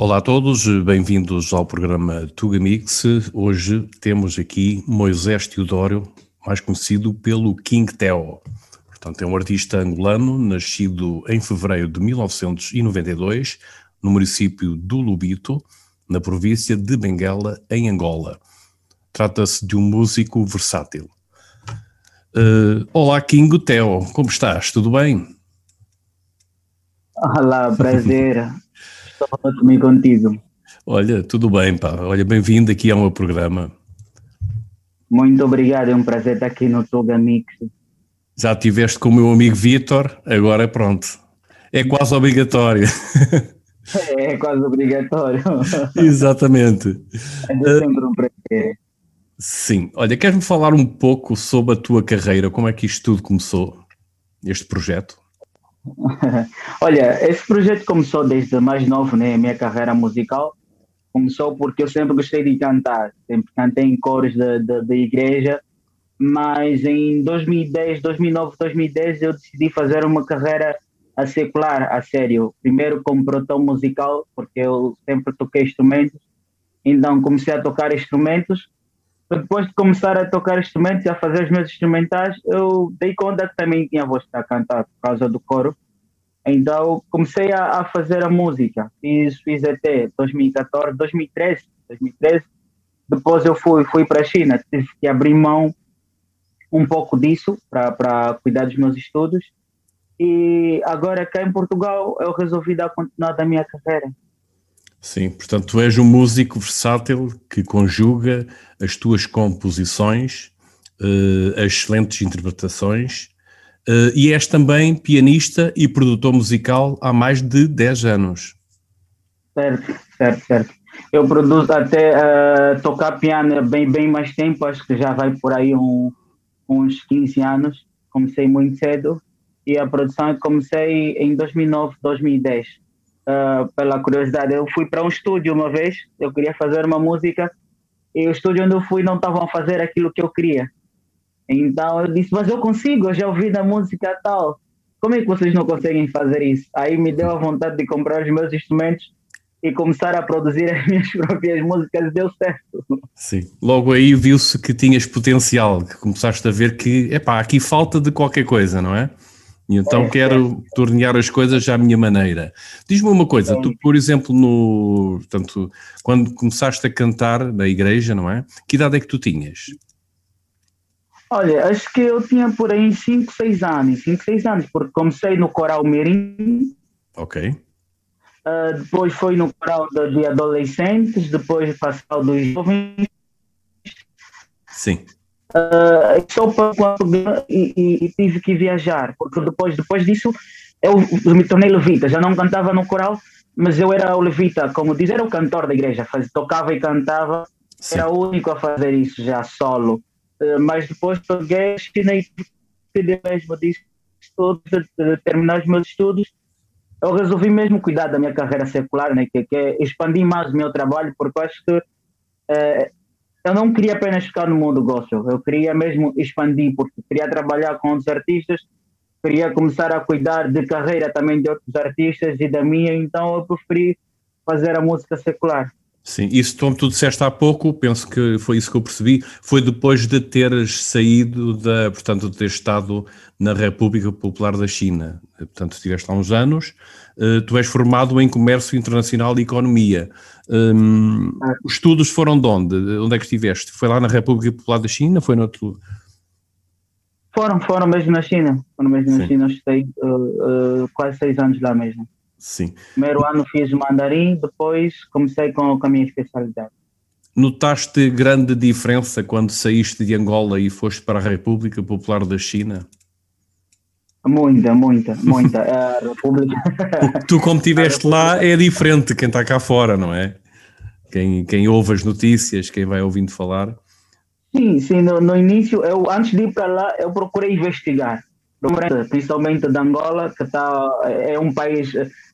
Olá a todos, bem-vindos ao programa Tugamix. Hoje temos aqui Moisés Teodoro, mais conhecido pelo King Teo. Portanto, é um artista angolano, nascido em fevereiro de 1992, no município do Lubito, na província de Benguela, em Angola. Trata-se de um músico versátil. Uh, olá, King Teo, como estás? Tudo bem? Olá, prazer. Estou comigo contigo. Olha, tudo bem, pá. Olha, bem-vindo aqui ao meu programa. Muito obrigado, é um prazer estar aqui no Tuga Mix. Já estiveste com o meu amigo Vitor, agora pronto. É quase obrigatório. É, é quase obrigatório. Exatamente. É sempre um prazer. Sim. Olha, queres-me falar um pouco sobre a tua carreira? Como é que isto tudo começou? Este projeto? Olha, esse projeto começou desde mais novo, né? A minha carreira musical começou porque eu sempre gostei de cantar, sempre cantei em cores da, igreja, mas em 2010, 2009, 2010 eu decidi fazer uma carreira a secular, a sério. Primeiro como produtor musical, porque eu sempre toquei instrumentos, então comecei a tocar instrumentos depois de começar a tocar instrumentos e a fazer os meus instrumentais, eu dei conta que também tinha voz para cantar por causa do coro. Então comecei a, a, fazer a música. Fiz, fiz até 2014, 2013, 2013. Depois eu fui, fui para a China, tive que abrir mão um pouco disso para cuidar dos meus estudos. E agora cá em Portugal eu resolvi dar continuidade da minha carreira. Sim, portanto, tu és um músico versátil que conjuga as tuas composições, uh, as excelentes interpretações, uh, e és também pianista e produtor musical há mais de 10 anos. Certo, certo, certo. Eu produzo até uh, tocar piano bem, bem mais tempo, acho que já vai por aí um, uns 15 anos. Comecei muito cedo e a produção comecei em 2009, 2010 uh, pela curiosidade. Eu fui para um estúdio uma vez, eu queria fazer uma música e o estúdio onde eu fui não estavam a fazer aquilo que eu queria. Então eu disse, mas eu consigo, eu já ouvi da música tal. Como é que vocês não conseguem fazer isso? Aí me deu a vontade de comprar os meus instrumentos e começar a produzir as minhas próprias músicas deu certo. Sim, logo aí viu-se que tinhas potencial, que começaste a ver que, epá, aqui falta de qualquer coisa, não é? E então é, quero é. tornear as coisas à minha maneira. Diz-me uma coisa, tu, por exemplo, no, portanto, quando começaste a cantar na igreja, não é? Que idade é que tu tinhas? Olha, acho que eu tinha por aí 5, 6 anos, 5, 6 anos, porque comecei no coral Mirim. Ok. Uh, depois foi no coral de adolescentes, depois passou dos jovens. Sim. Uh, só para e, e, e, tive que viajar, porque depois, depois disso eu me tornei levita, já não cantava no coral, mas eu era o levita, como diz, era o cantor da igreja, faz, tocava e cantava, Sim. era o único a fazer isso já solo. Uh, mas depois peguei, assinei mesmo disso, todos, de, terminar os meus estudos, eu resolvi mesmo cuidar da minha carreira secular, né, que, que é expandir mais o meu trabalho, porque eu acho que uh, eu não queria apenas ficar no mundo gospel, eu queria mesmo expandir, porque queria trabalhar com outros artistas, queria começar a cuidar de carreira também de outros artistas e da minha, então eu preferi fazer a música secular. Sim, isso como tu disseste há pouco, penso que foi isso que eu percebi, foi depois de teres saído da, portanto, de ter estado na República Popular da China. Portanto, estiveste há uns anos, eh, tu és formado em Comércio Internacional e Economia. Um, os estudos foram de onde? Onde é que estiveste? Foi lá na República Popular da China? Foi no outro? Foram, foram mesmo na China. Foram mesmo Sim. na China. Eu estudei uh, uh, quase seis anos lá mesmo. Sim. Primeiro ano fiz mandarim, depois comecei com, com a minha especialidade. Notaste grande diferença quando saíste de Angola e foste para a República Popular da China? Muita, muita, muita. A República. tu, como estiveste lá, é diferente quem está cá fora, não é? Quem, quem ouve as notícias, quem vai ouvindo falar. Sim, sim. No, no início, eu, antes de ir para lá, eu procurei investigar. Principalmente da Angola, que tá, é um país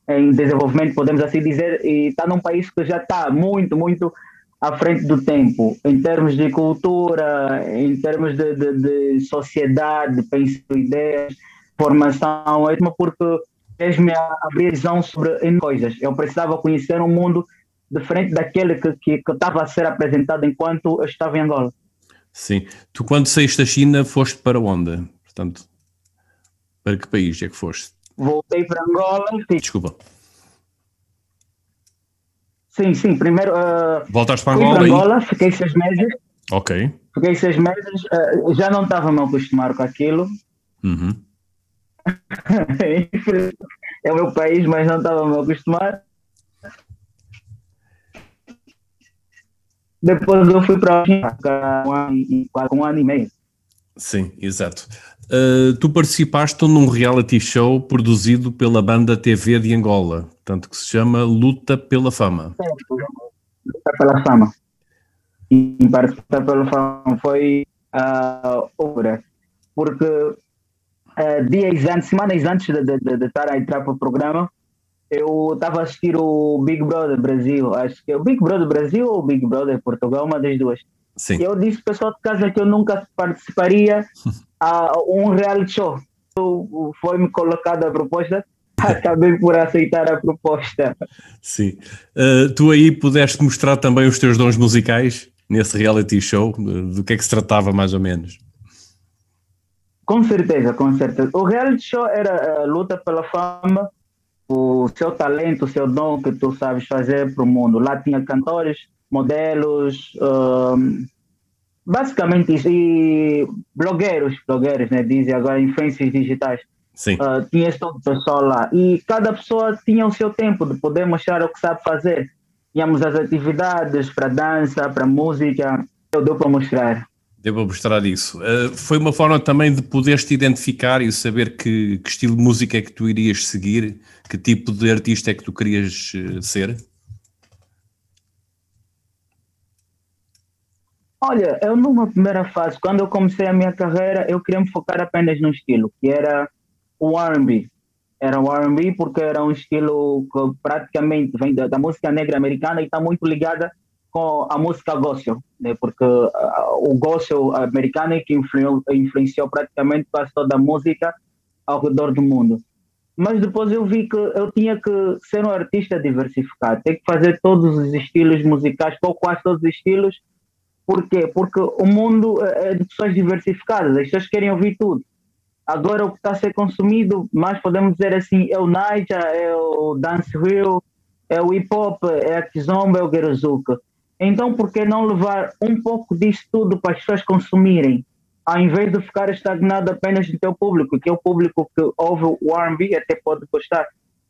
em desenvolvimento, podemos assim dizer, e está num país que já está muito, muito à frente do tempo, em termos de cultura, em termos de, de, de sociedade, penso, ideias formação, é porque fez-me abrir visão sobre coisas. Eu precisava conhecer um mundo diferente daquele que, que, que estava a ser apresentado enquanto eu estava em Angola. Sim. Tu, quando saíste da China, foste para onde? Portanto, para que país é que foste? Voltei para Angola. Sim. Desculpa. Sim, sim. Primeiro. Uh, Voltaste para Angola? para e- Angola, fiquei seis meses. Ok. Fiquei seis meses. uh, já não estava a me acostumar com aquilo. Uhum. é o meu país, mas não estava a me acostumar. Depois eu fui para um ano e- um ano e meio. Sim, exato. Uh, tu participaste num reality show produzido pela banda TV de Angola, tanto que se chama Luta pela Fama. Luta pela fama. E participar pela fama foi a obra. Porque ah, dias antes, semanas antes de, de, de, estar a entrar para o programa, eu estava a assistir o Big Brother Brasil. Acho que é o Big Brother Brasil ou o Big Brother Portugal, uma das duas. Sim. Eu disse pessoal de casa que eu nunca participaria a um reality show. Foi-me colocada a proposta, acabei por aceitar a proposta. Sim. Uh, tu aí pudeste mostrar também os teus dons musicais nesse reality show, do que é que se tratava mais ou menos. Com certeza, com certeza. O reality show era a luta pela fama, o seu talento, o seu dom que tu sabes fazer para o mundo. Lá tinha cantores, modelos, basicamente isso. E blogueiros, blogueiros, né? Dizem agora influências digitais. Sim. Ah, tinha esse todo o pessoal lá. E cada pessoa tinha o seu tempo de poder mostrar o que sabe fazer. Tínhamos as atividades para dança, para música. Eu deu para mostrar. Devo mostrar isso. Uh, foi uma forma também de poderes te identificar e saber que, que estilo de música é que tu irias seguir, que tipo de artista é que tu querias uh, ser. Olha, eu numa primeira fase, quando eu comecei a minha carreira, eu queria me focar apenas num estilo, que era o R&B. Era o R&B porque era um estilo que praticamente vem da, da música negra americana e está muito ligada com a música gospel, né? porque ah, o gospel americano é que influenciou, influenciou praticamente quase toda a música ao redor do mundo. Mas depois eu vi que eu tinha que ser um artista diversificado, ter que fazer todos os estilos musicais, ou quase todos os estilos, por quê? Porque o mundo é é de pessoas diversificadas, as pessoas querem ouvir tudo. Agora o que está a ser consumido, mais podemos dizer assim, é o Naija, é o dancehall, é o hip hop, é a kizomba, é o gerozuka. Então por que não levar um pouco disso tudo para as pessoas consumirem? Ao invés de ficar estagnado apenas no teu público, que é o público que ouve o R&B até pode gostar.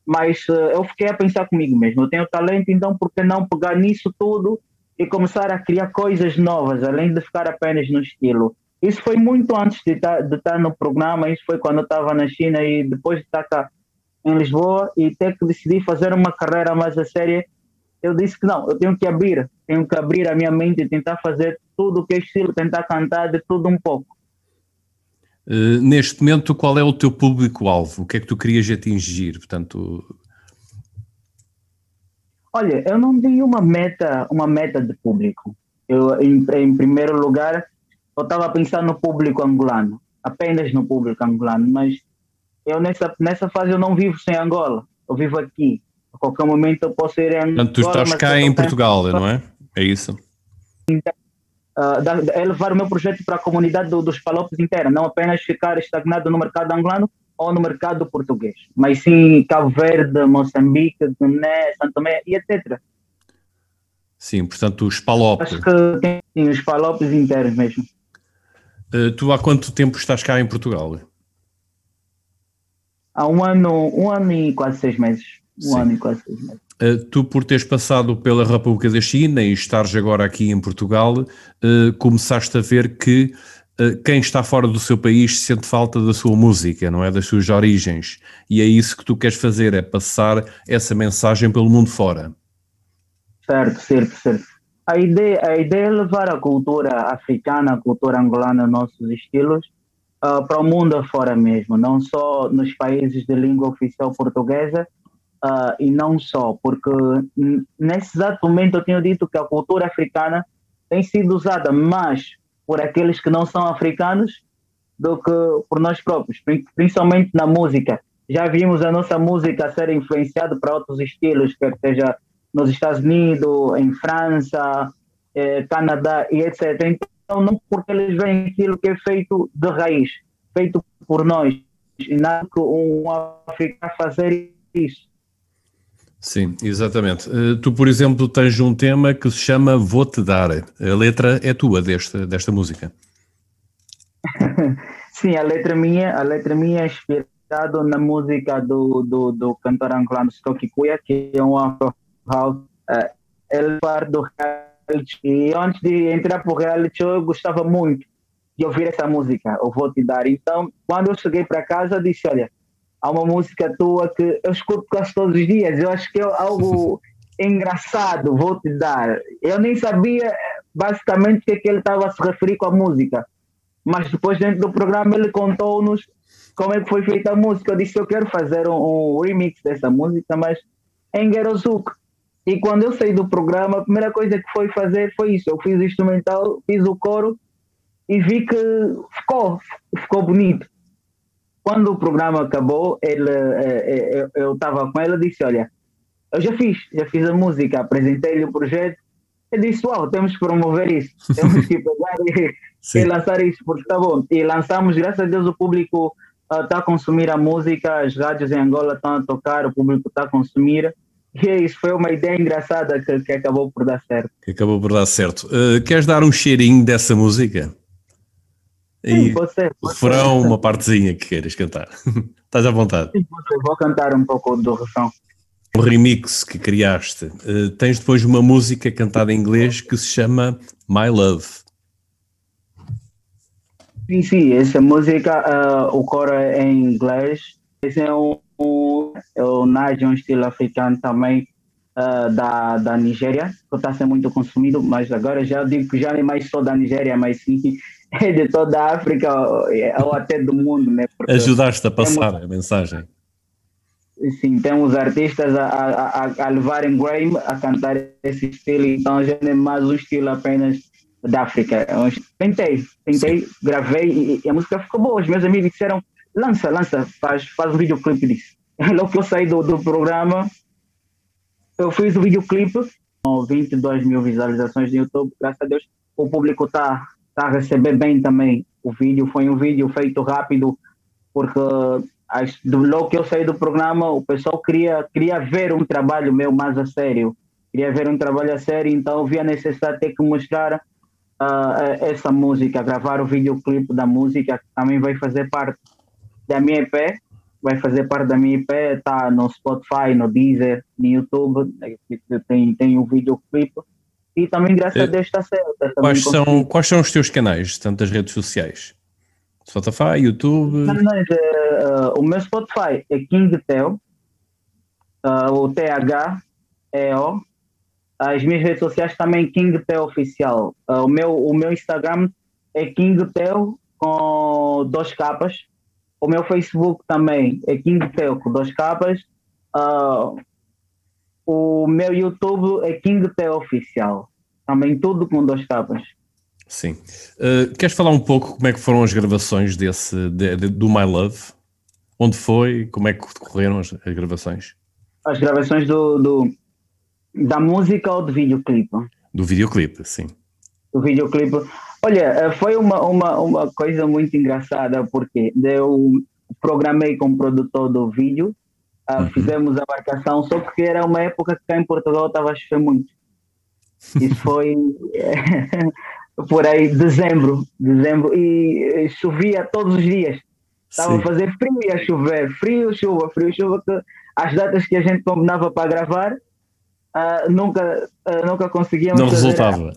Mas eh, eu fiquei a pensar comigo mesmo, eu tenho talento, então por que não pegar nisso tudo e começar a criar coisas novas, além de ficar apenas no estilo. Isso foi muito antes de de estar no programa, isso foi quando eu estava na China e depois de estar cá em Lisboa e ter que decidir fazer uma carreira mais a séria, eu disse que não, eu tenho que abrir, tenho que abrir a minha mente e tentar fazer tudo o que é estilo, tentar cantar de tudo um pouco. Uh, neste momento, qual é o teu público-alvo? O que é que tu querias atingir? Portanto, Olha, eu não tenho uma meta, uma meta de público. Eu, em, em primeiro lugar, eu estava a pensar no público angolano, apenas no público angolano, mas eu nessa, nessa fase eu não vivo sem Angola, eu vivo aqui. A qualquer momento eu posso ir em Angola. portanto tu estás cá em Portugal, pensando, não é? É isso? ah, da- é levar o meu projeto para a comunidade do- dos Palopes inteira, não apenas ficar estagnado no mercado angolano ou no mercado português, mas sim Cabo Verde, Moçambique, Guiné, Santo Tomé e etc. Sim, portanto, os Palop. Acho que tem sim, os Palopes inteiros mesmo. Uh, tu há quanto tempo estás cá em Portugal? Há um ano, um ano e quase seis meses. Um Sim. ano e quase seis meses. Uh, tu, por teres passado pela República da China e estares agora aqui em Portugal, uh, começaste a ver que quem está fora do seu país sente falta da sua música, não é? Das suas origens. E é isso que tu queres fazer, é passar essa mensagem pelo mundo fora. Certo, certo, certo. A ideia, a ideia é levar a cultura africana, a cultura angolana, nossos estilos, ah, para o mundo afora mesmo, não só nos países de língua oficial portuguesa, ah, e não só, porque nesse exato momento eu tenho dito que a cultura africana tem sido usada mais por aqueles que não são africanos do que por nós próprios, prin- principalmente na música. já vimos a nossa música ser influenciada para outros estilos, quer seja nos Estados Unidos, em França, eh, Canadá e etc. Então, não porque eles veem aquilo que é feito de raiz, feito por nós, e nada que um africano fazer isso. Sim, exatamente. Uh, tu, por exemplo, tens um tema que se chama Vou-te Dar. A letra é tua desta, desta música. Sim, a letra minha, a letra minha é inspirada na música do, do, do cantor angolano Stocky Kuya, que é um afro house. Uh, ele parte do reality. E antes de entrar para o reality eu gostava muito de ouvir essa música, Eu Vou Te Dar. Então, quando eu cheguei para casa, disse, olha, há uma música tua que eu escuto quase todos os dias. Eu acho que é algo engraçado, vou te dar. Eu nem sabia basicamente o que, é que ele estava a se referir com a música. Mas depois, dentro do programa, ele contou-nos como é que foi feita a música. Eu disse: Eu quero fazer um, um remix dessa música, mas em Gerozuk. E quando eu saí do programa, a primeira coisa que foi fazer foi isso. Eu fiz o instrumental, fiz o coro e vi que ficou, ficou bonito quando o programa acabou, ele, eh, eh, eu estava com ele e disse: Olha, eu já fiz, já fiz a música, apresentei-lhe o projeto. Ele disse: Uau, temos que promover isso, temos que pegar e, e, lançar isso, porque está bom. E lançamos, graças a Deus, o público está uh, a consumir a música, as rádios em Angola estão a tocar, o público está a consumir. E é isso foi uma ideia engraçada que, que acabou por dar certo. Que acabou por dar certo. Uh, queres dar um cheirinho dessa música? Sim, pode ser. Pode refrão, uma partezinha que queiras cantar. Estás à vontade. Sim, vou cantar um pouco do refrão. O remix que criaste, uh, tens depois uma música cantada em inglês que se chama My Love. Sim, sim, essa música, uh, o coro é em inglês. Esse é um, um, é um, um estilo africano também uh, da, da Nigéria, que está sendo muito consumido, mas agora já digo que já nem mais só da Nigéria, mas sim é de toda a África ou até do mundo, né? Porque Ajudaste a passar temos, a mensagem. Sim, temos artistas a, a, a levarem grime a cantar esse estilo, então já não é mais um estilo apenas da África. Eu tentei, tentei, sim. gravei e, e, a música ficou boa. Os meus amigos disseram: lança, lança, faz, faz o videoclipe disso. Logo que eu saí do, do programa, eu fiz o videoclipe com 22 mil visualizações no YouTube, graças a Deus o público está está a receber bem também o vídeo. Foi um vídeo feito rápido, porque logo que eu saí do programa, o pessoal queria, queria ver um trabalho meu mais a sério. Queria ver um trabalho a sério, então vi a necessidade de ter que mostrar uh, essa música, gravar o videoclipe da música, que também vai fazer parte da minha EP. Vai fazer parte da minha EP, está no Spotify, no Deezer, no YouTube, tem, tem o videoclipe e também, graças a eh, Deus, está certo. Quais são, quais são os teus canais, tanto das redes sociais? Spotify, YouTube? Uh, o meu Spotify é KingTel, uh, o TH é O. As minhas redes sociais também KingTel Oficial. Uh, o, meu, o meu Instagram é KingTel com dois capas. O meu Facebook também é KingTel com dois capas. Uh, o meu YouTube é King T Oficial. Também tudo com duas capas. Sim. Uh, queres falar um pouco como é que foram as gravações desse, de, de, do My Love? Onde foi? Como é que decorreram as, as gravações? As gravações do, do, da música ou do videoclipe? Do videoclipe, sim. Do videoclipe. Olha, eh, foi uma, uma, uma coisa muito engraçada, porque eu programei com o produtor do vídeo Uh, uhum. Fizemos a marcação, só porque era uma época que cá em Portugal estava a chover muito. Isso foi por aí, dezembro, dezembro, e chovia todos os dias. Estava a fazer frio e a chover, frio, chuva, frio, chuva, que as datas que a gente combinava para gravar uh, nunca, uh, nunca conseguíamos Não resultava.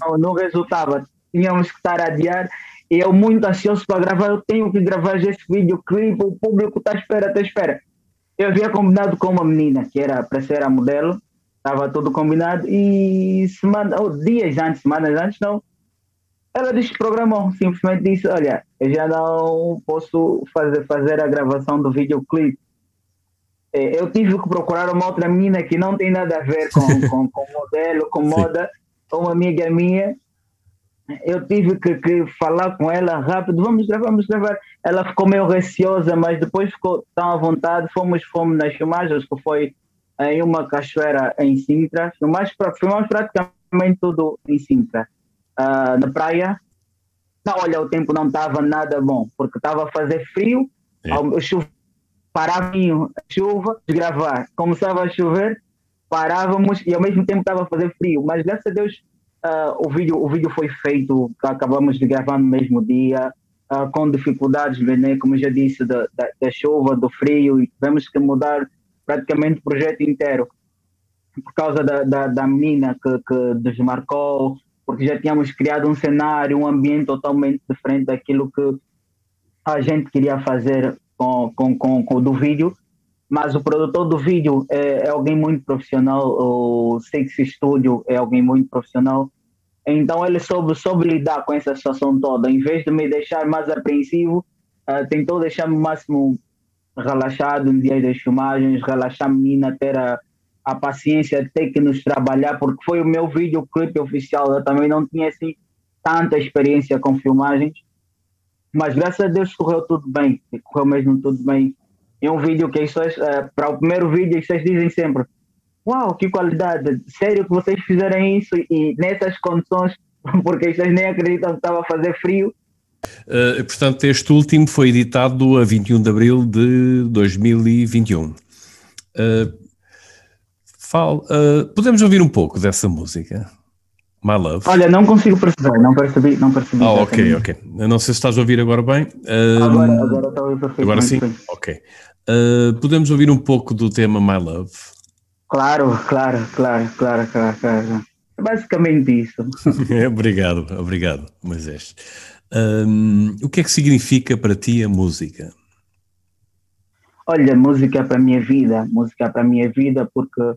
Não, não resultava. Tínhamos que estar a adiar e eu muito ansioso para gravar, eu tenho que gravar esse videoclipe, o público está à espera, está à espera eu havia combinado com uma menina que era para ser a modelo, estava tudo combinado e semana, ou dias antes, semanas antes, não. Ela disse programou, simplesmente disse, olha, eu já não posso fazer, fazer a gravação do videoclipe. É, eu tive que procurar uma outra menina que não tem nada a ver com, com, com modelo, com moda, uma amiga minha, eu tive que, que, falar com ela rápido, vamos gravar, vamos gravar. Ela ficou meio receosa, mas depois ficou tão à vontade. Fomos, fomos nas filmagens, que foi em uma cachoeira em Sintra. Filmamos, filmamos praticamente tudo em Sintra. Uh, na praia. Não, olha, o tempo não estava nada bom, porque estava a fazer frio, é. chuva, parava a chuva, desgravar. Começava a chover, parávamos e ao mesmo tempo estava a fazer frio. Mas graças a Deus Uh, o, vídeo, o vídeo foi feito, acabamos de gravar no mesmo dia, uh, com dificuldades, né, como já disse, da, da, da, chuva, do frio, e tivemos que mudar praticamente o projeto inteiro. Por causa da, da, da menina que, que desmarcou, porque já tínhamos criado um cenário, um ambiente totalmente diferente daquilo que a gente queria fazer com, com, com, com do vídeo. Mas o produtor do vídeo é, é, alguém muito profissional, o Sexy Studio é alguém muito profissional, então ele soube, soube lidar com essa situação toda, em vez de me deixar mais apreensivo, uh, tentou deixar-me o máximo relaxado no dia das filmagens, relaxar a menina, ter a, a paciência de ter que nos trabalhar, porque foi o meu vídeo clipe oficial, eu também não tinha assim tanta experiência com filmagens, mas graças a Deus correu tudo bem, correu mesmo tudo bem. É um vídeo que as uh, para o primeiro vídeo, pessoas dizem sempre: Uau, que qualidade! Sério que vocês fizeram isso e nessas condições, porque pessoas nem acreditam que estava a fazer frio. Uh, portanto, este último foi editado a 21 de abril de 2021. Uh, eh, fal, uh, podemos ouvir um pouco dessa música? My Love. Olha, não consigo perceber, não percebi, não percebi. Ah, ok, ok. Eu não sei se estás a ouvir agora bem. agora, agora está a ouvir. Agora sim? Ok. Uh, podemos ouvir um pouco do tema My Love? Claro, claro, claro, claro, claro, claro. É basicamente isso. obrigado, obrigado, Moisés. Um, o que é que significa para ti a música? Olha, música é para a minha vida, música é para a minha vida porque uh,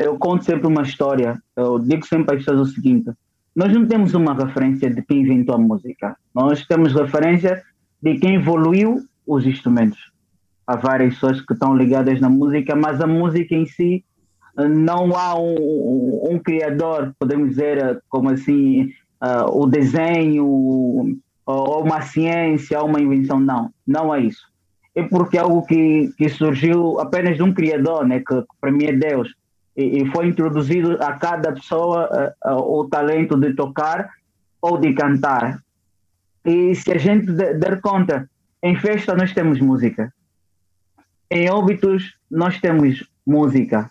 eu conto sempre uma história, eu digo sempre às pessoas o seguinte, nós não temos uma referência de quem inventou a música, nós temos referência de quem evoluiu os instrumentos há várias pessoas que estão ligadas na música, mas a música em si não há um, um criador, podemos dizer, como assim, uh, o desenho, ou uma ciência, ou uma invenção, não, não é isso. É porque é algo que, que surgiu apenas de um criador, né, que, para mim é Deus, e, e foi introduzido a cada pessoa uh, uh, o talento de tocar ou de cantar. E se a gente der conta, em festa nós temos música, em óbitos nós temos música.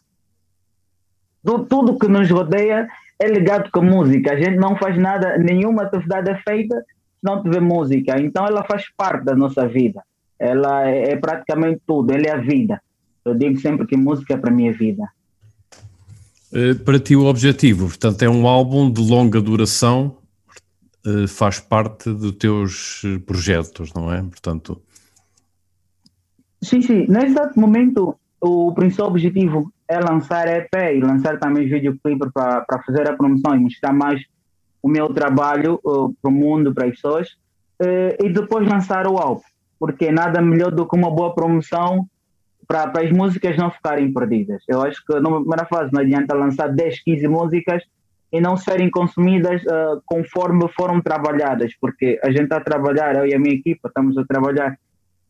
Do, tudo que nos rodeia é ligado com música. A gente não faz nada, nenhuma atividade é feita se não tiver música. Então ela faz parte da nossa vida. Ela é, é praticamente tudo, ela é a vida. Eu digo sempre que música é para a minha vida. Eh, para ti o objetivo, portanto, é um álbum de longa duração, eh, faz parte dos teus eh, projetos, não é? Portanto, Sim, sim. Nesse momento, o principal objetivo é lançar EP e lançar também videoclipe para fazer a promoção e mostrar mais o meu trabalho uh, para o mundo, para as pessoas, uh, e depois lançar o álbum, porque nada melhor do que uma boa promoção para, as músicas não ficarem perdidas. Eu acho que numa primeira fase não adianta lançar 10, 15 músicas e não serem consumidas uh, conforme foram trabalhadas, porque a gente está a trabalhar, eu e a minha equipa estamos a trabalhar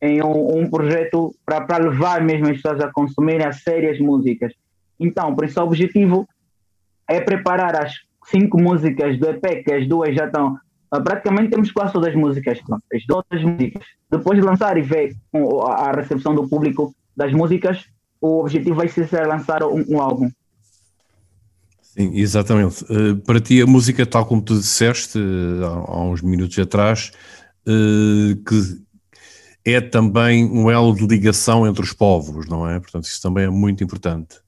em um, um projeto para levar mesmo as pessoas a consumirem a sérias músicas. Então, o principal objetivo é preparar as cinco músicas do EP, que as duas já estão. Ah, praticamente temos quase todas as músicas as duas músicas. Depois de lançar e ver a recepção do público das músicas, o objetivo vai ser lançar um, um álbum. Sim, exatamente. Uh, para ti, a música, tal como tu disseste uh, há, há, uns minutos atrás, uh, que é também um elo de ligação entre os povos, não é? Portanto, isso também é muito importante.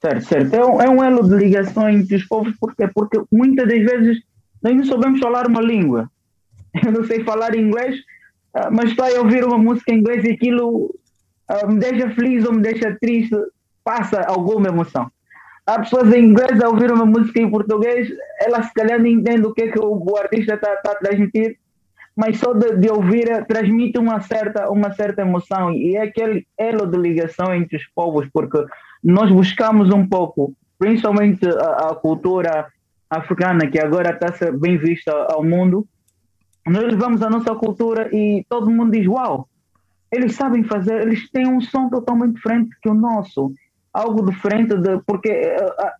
Certo, certo. É, um, é um elo de ligação entre os povos, porque, porque muitas das vezes nós não sabemos falar uma língua. Eu não sei falar inglês, ah, mas estou a ouvir uma música em inglês e aquilo ah, me deixa feliz ou me deixa triste, passa alguma emoção. Há pessoas em inglês a ouvir uma música em português, elas se calhar não entendem o que, é que o artista está tá a transmitir, mas só de, de, ouvir eh, transmite uma certa, uma certa emoção. E é aquele elo de ligação entre os povos, porque nós buscamos um pouco, principalmente a, a cultura africana que agora está a ser bem vista ao mundo, nós levamos a nossa cultura e todo mundo diz: Uau, eles sabem fazer, eles têm um som totalmente diferente que o nosso, algo diferente, de, porque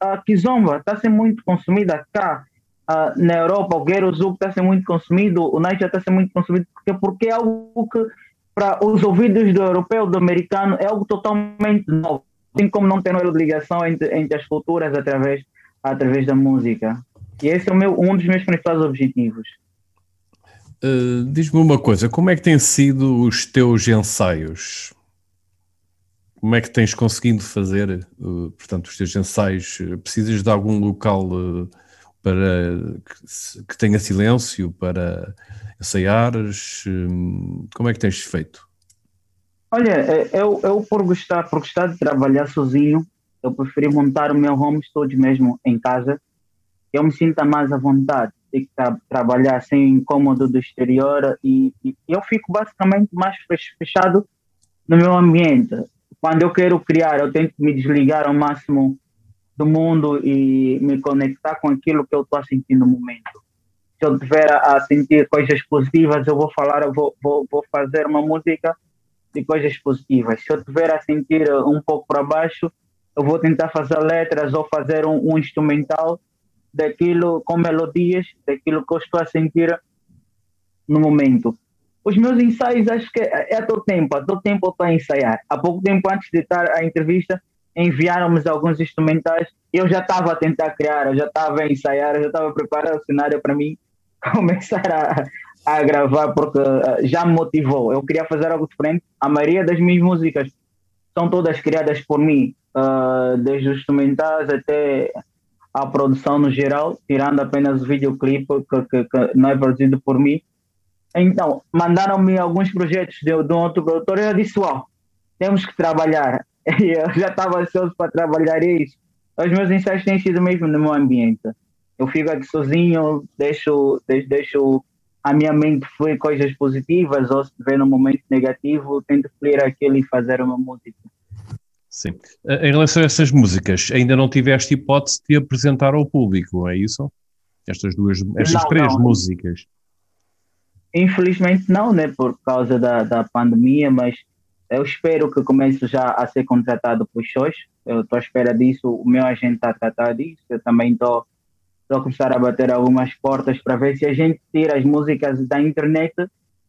a, a kizomba está sendo muito consumida cá. Uh, na Europa, o Gero Zouk está sendo muito consumido, o Niger está sendo muito consumido, porque, porque é algo que, para os ouvidos do europeu, do americano, é algo totalmente novo. Assim como não tem ligação entre, entre as culturas através, através da música. E esse é o meu, um dos meus principais objetivos. Uh, Diz-me uma coisa, como é que têm sido os teus ensaios? Como é que tens conseguido fazer, uh, portanto, os teus ensaios? Precisas de algum local uh, para que, que, tenha silêncio para ensaiares? como é que tens feito? Olha, é, eu, eu por gostar, por gostar de trabalhar sozinho, eu preferi montar o meu home studio mesmo em casa. Eu me sinto mais à vontade que tra trabalhar sem incômodo do exterior e, e, eu fico basicamente mais fechado no meu ambiente. Quando eu quero criar, eu tento me desligar ao máximo do mundo e me conectar com aquilo que eu estou a sentir no momento. Se eu tiver a sentir coisas positivas, eu vou falar, eu vou, vou, vou fazer uma música de coisas positivas. Se eu tiver a sentir um pouco para baixo, eu vou tentar fazer letras ou fazer um, um instrumental daquilo com melodias, daquilo que eu estou a sentir no momento. Os meus ensaios, acho que é a todo tempo, a todo tempo eu estou a ensaiar. Há pouco tempo antes de estar a entrevista, enviaram-me alguns instrumentais eu já estava a tentar criar, eu já estava a ensaiar, eu já estava a preparar o cenário para mim começar a, a gravar, porque uh, já me motivou. Eu queria fazer algo diferente. A maioria das minhas músicas são todas criadas por mim, uh, desde os instrumentais até a produção no geral, tirando apenas o videoclipe que, que, que não é produzido por mim. Então, mandaram-me alguns projetos de, de um outro produtor e eu disse, uau, temos que trabalhar. E eu já estava ansioso para trabalhar isso. Os meus ensaios têm sido mesmo no meu ambiente. Eu fico aqui sozinho, deixo, deixo, a minha mente fluir coisas positivas, ou se estiver num momento negativo, tento fluir aquilo e fazer uma música. Sim. Eh, em relação a essas músicas, ainda não tiveste hipótese de apresentar ao público, é isso? Estas duas, estas não, três não. músicas. Infelizmente não, né? Por causa da, da pandemia, mas eu espero que comece já a ser contratado por shows. Eu estou à espera disso, o meu agente está a tratar disso. Eu também estou a começar a bater algumas portas para ver se a gente tira as músicas da internet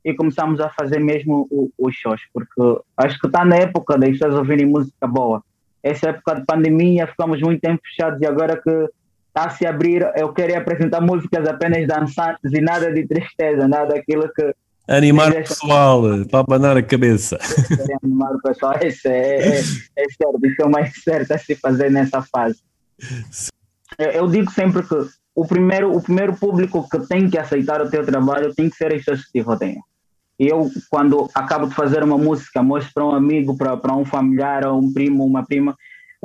e começamos a fazer mesmo os shows, porque acho que está na época das pessoas ouvirem música boa. Essa época de pandemia, ficamos muito tempo fechados e agora que está a se abrir, eu queria apresentar músicas apenas dançantes e nada de tristeza, nada daquilo que. Animar o pessoal, para abanar a cabeça. Animar o pessoal, esse é, é, é certo, isso é o mais certo a se fazer nessa fase. Eu, eu digo sempre que o primeiro, o primeiro público que tem que aceitar o teu trabalho tem que ser as pessoas que te rodeiam eu, quando acabo de fazer uma música, mostro para um amigo, para, para um familiar, ou um primo, uma prima,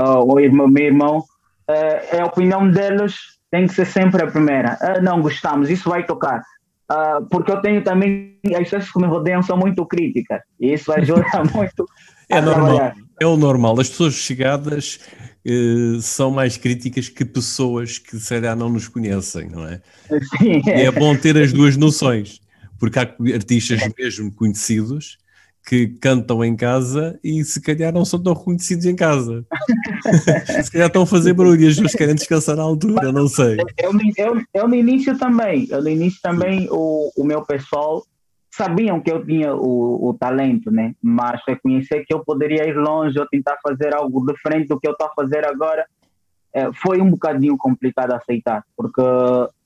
uh, ou irmão, meu irmão, uh, é a opinião deles tem que ser sempre a primeira. Uh, não gostamos, isso vai tocar. Uh, porque eu tenho também, as pessoas que me rodeiam são muito críticas, e isso ajuda muito. É normal, trabalhar. é o normal. As pessoas chegadas uh, são mais críticas que pessoas que, se calhar, não nos conhecem, não é? Sim. E é bom ter as duas noções porque há artistas mesmo conhecidos que cantam em casa e se calhar não são tão reconhecidos em casa. se calhar estão a fazer barulho e as pessoas querem descansar à altura, não sei. Eu, eu, eu, no início também, eu no início também o, o meu pessoal sabiam que eu tinha o, o talento, né? Mas reconhecer que eu poderia ir longe ou tentar fazer algo diferente do que eu estou a fazer agora é, foi um bocadinho complicado aceitar, porque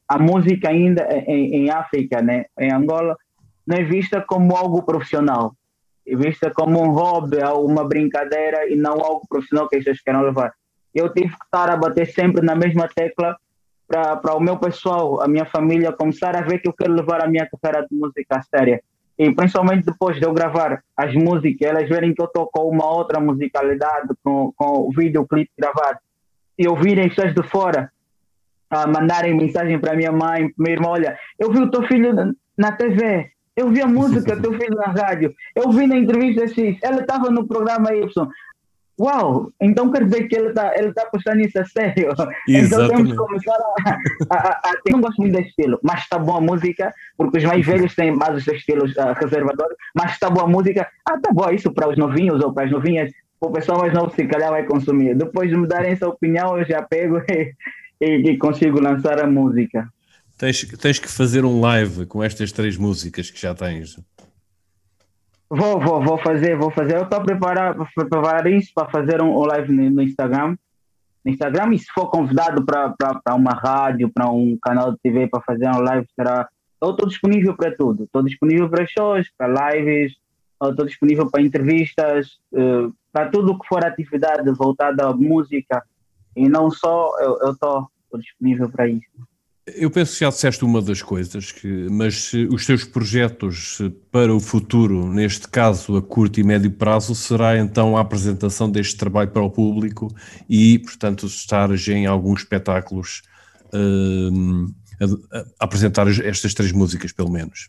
a música ainda em, em, África, né, em Angola, não é vista como algo profissional, é vista como um hobby, uma brincadeira e não algo profissional que as pessoas querem levar. Eu tive que estar a bater sempre na mesma tecla para o meu pessoal, a minha família, começar a ver que eu quero levar a minha carreira de música a séria. E principalmente depois de eu gravar as músicas, elas verem que eu estou com uma outra musicalidade, com, com o videoclipe gravado, e ouvirem as pessoas de fora a mandarem mensagem para minha mãe, meu irmão, olha, eu vi o teu filho na TV, eu vi a música do teu filho na rádio, eu vi na entrevista X, ela estava no programa Y. uau, então quer dizer que ele está ele tá apostando nisso a sério. Exatamente. Então temos que começar a, a, a, a Eu não gosto muito desse estilo, mas está boa a música, porque os mais velhos têm mais os seus estilos uh, reservadores, mas está boa a música, ah, tá boa isso para os novinhos ou para as novinhas, o pessoal mais novo se calhar vai consumir. Depois de me darem essa opinião, eu já pego e, e, e consigo lançar a música. Tens, tens que fazer um live com estas três músicas que já tens. Vou, vou, vou fazer, vou fazer. Eu estou a preparar, preparar isso para fazer um, live no, no, Instagram. No Instagram, e se for convidado para uma rádio, para um canal de TV para fazer um live, será. Eu estou disponível para tudo. Estou disponível para shows, para lives, estou disponível para entrevistas, uh, para tudo que for atividade voltada à música. E não só, eu estou disponível para isso. Eu penso que já disseste uma das coisas, que, mas os teus projetos para o futuro, neste caso a curto e médio prazo, será então a apresentação deste trabalho para o público e, portanto, estares em alguns espetáculos uh, a, a, apresentar estas três músicas, pelo menos.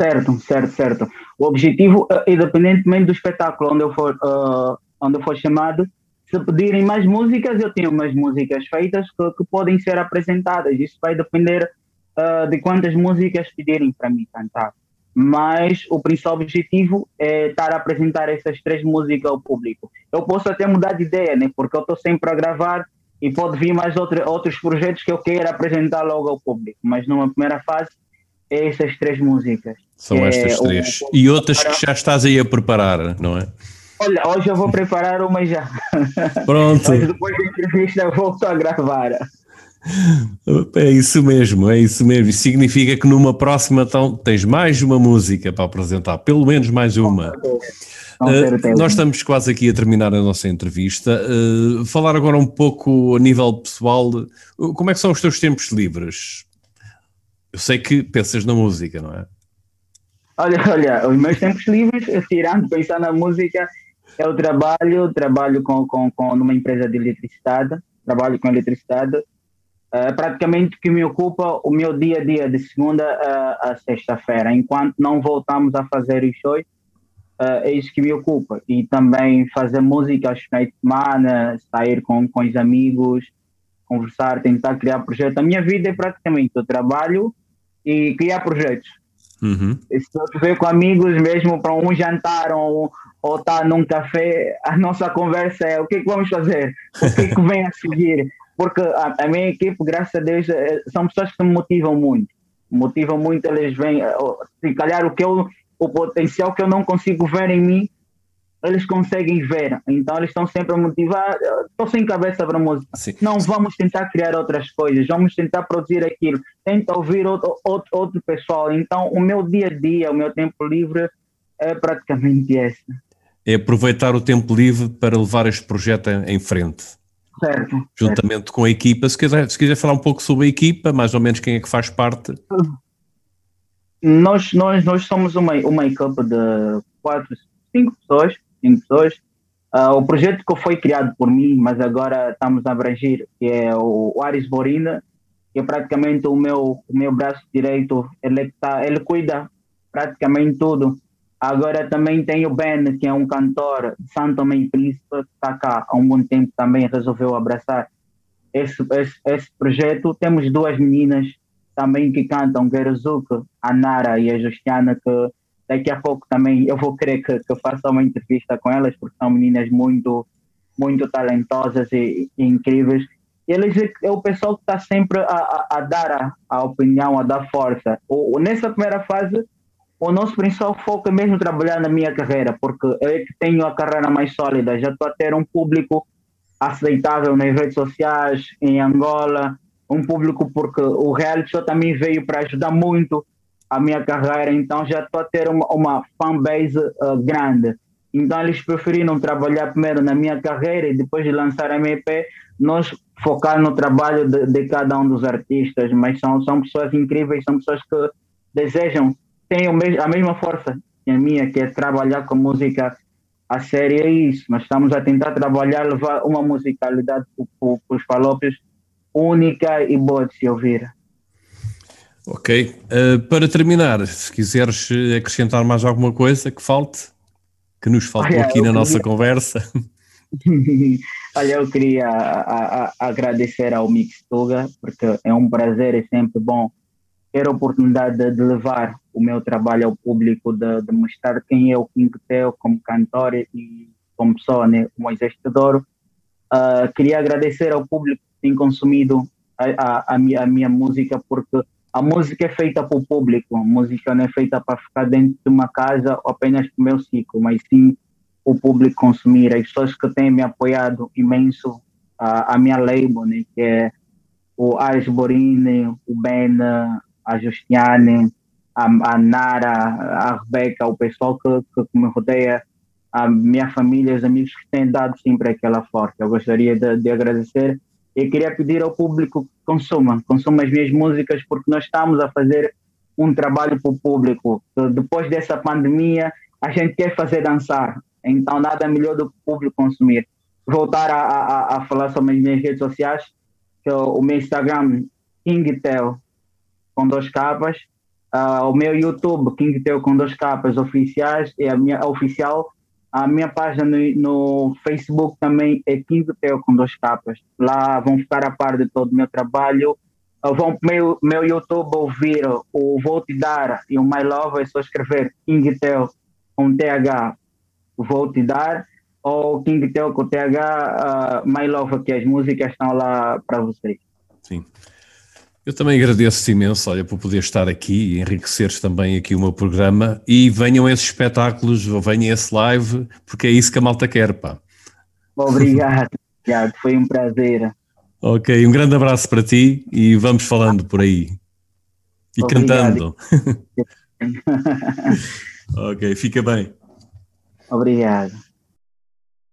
Certo, certo, certo. O objetivo, uh, independentemente do espetáculo onde eu for, uh, onde eu for chamado, se pedirem mais músicas, eu tenho mais músicas feitas que, que podem ser apresentadas. Isso vai depender uh, de quantas músicas pedirem para mim cantar. Mas o principal objetivo é estar a apresentar essas três músicas ao público. Eu posso até mudar de ideia, né? porque eu estou sempre a gravar e pode vir mais outro, outros projetos que eu queira apresentar logo ao público. Mas numa primeira fase, é essas três músicas. São estas é três. O... E outras que já estás aí a preparar, não é? Olha, hoje eu vou preparar uma já. Pronto. Mas depois da entrevista eu volto a gravar. É isso mesmo, é isso mesmo. Isso significa que numa próxima então, tens mais uma música para apresentar, pelo menos mais uma. Uh, nós estamos quase aqui a terminar a nossa entrevista. Uh, falar agora um pouco a nível pessoal, como é que são os teus tempos livres? Eu sei que pensas na música, não é? Olha, olha, os meus tempos livres, tirando pensar na música, eu trabalho, trabalho com, com, com numa empresa de eletricidade, trabalho com eletricidade. Uh, praticamente que me ocupa o meu dia a dia de segunda a, a sexta-feira. Enquanto não voltamos a fazer os shows, uh, é isso que me ocupa. E também fazer música aos finais de semana, sair com, com os amigos, conversar, tentar criar projetos. A minha vida é praticamente o trabalho e criar projetos. Uhum. Se eu ver com amigos mesmo para um jantar ou ou estar tá num café, a nossa conversa é o que, é que vamos fazer, o que, é que vem a seguir. Porque a, a, minha equipe, graças a Deus, é, são pessoas que me motivam muito. Motivam muito, eles vêm, eh, se calhar o que eu, o potencial que eu não consigo ver em mim, eles conseguem ver. Então eles estão sempre a motivar. Estou sem cabeça para música. Sim. Não vamos tentar criar outras coisas, vamos tentar produzir aquilo. Tenta ouvir outro, outro, outro pessoal. Então o meu dia a dia, o meu tempo livre é praticamente esse é aproveitar o tempo livre para levar este projeto em frente. Certo. Juntamente certo. com a equipa. Se quiser, se quiser falar um pouco sobre a equipa, mais ou menos quem é que faz parte. Nós, nós, nós somos uma, uma equipa de quatro, cinco pessoas. Cinco pessoas. Uh, o projeto que foi criado por mim, mas agora estamos a abranger, que é o, o Aris Borina, que é praticamente o meu, o meu braço direito. Ele, tá, ele cuida praticamente tudo Agora também tem o Ben, que é um cantor de Santo e Príncipe, que está cá há um bom tempo também resolveu abraçar esse, esse, esse projeto. Temos duas meninas também que cantam, Geruzuka, a Nara e a Justiana, que daqui a pouco também eu vou querer que, que eu faça uma entrevista com elas, porque são meninas muito, muito talentosas e, e incríveis. Eles é, é o pessoal que está sempre a, a, a dar a, a, opinião, a dar força. O, nessa primeira fase, o nosso principal foco é mesmo trabalhar na minha carreira, porque eu é que tenho a carreira mais sólida, já estou a ter um público aceitável nas redes sociais, em Angola, um público porque o reality show também veio para ajudar muito a minha carreira, então já estou a ter uma, uma fanbase uh, grande. Então eles preferiram trabalhar primeiro na minha carreira e depois de lançar a MP, nós focar no trabalho de, de cada um dos artistas, mas são, são pessoas incríveis, são pessoas que desejam tem a mesma força que a minha, que é trabalhar com música a série, é isso. Nós estamos a tentar trabalhar, levar uma musicalidade para os falópios única e boa de se ouvir. Ok. Uh, para terminar, se quiseres acrescentar mais alguma coisa que falte, que nos faltou aqui na nossa conversa. Olha, eu queria a, a, agradecer ao Mix Tuga, porque é um prazer e sempre bom ter a oportunidade de, levar o meu trabalho ao público, de, de mostrar quem é o King Teo como cantor e como pessoa, né, Moisés Teodoro. Uh, queria agradecer ao público que tem consumido a, a, a, minha, a minha música, porque a música é feita para o público, a música não é feita para ficar dentro de uma casa apenas para o meu ciclo, mas sim o público consumir. As pessoas que têm me apoiado imenso, a, a minha label, né, que é o Asborine, o Ben, a Justiane, a, a Nara, a Rebeca, o pessoal que, que me rodeia, a minha família, os amigos que têm dado sempre aquela força. Eu gostaria de, de agradecer e queria pedir ao público que consuma, consuma as minhas músicas, porque nós estamos a fazer um trabalho para o público. Depois dessa pandemia, a gente quer fazer dançar, então nada melhor do que o público consumir. Voltar a, a, a falar sobre as minhas redes sociais, que é o meu Instagram, KingTel, com dois capas, uh, o meu YouTube, KingTel com dois capas oficiais, e a minha oficial, a minha página no, no Facebook também é King Teo com duas capas. Lá vão ficar a par de todo o meu trabalho. Vão para meu, meu YouTube ouvir o Vou Te Dar e o My Love, é só escrever King Teo com TH, Vou Te Dar, ou King Teo com TH, uh, My Love, que as músicas estão lá para vocês. Sim. Eu também agradeço imenso, olha, por poder estar aqui e enriqueceres também aqui o meu programa e venham esses espetáculos, venham esse live, porque é isso que a malta quer, pá. Obrigado, Tiago, foi um prazer. Ok, um grande abraço para ti e vamos falando por aí. E Obrigado. cantando. ok, fica bem. Obrigado.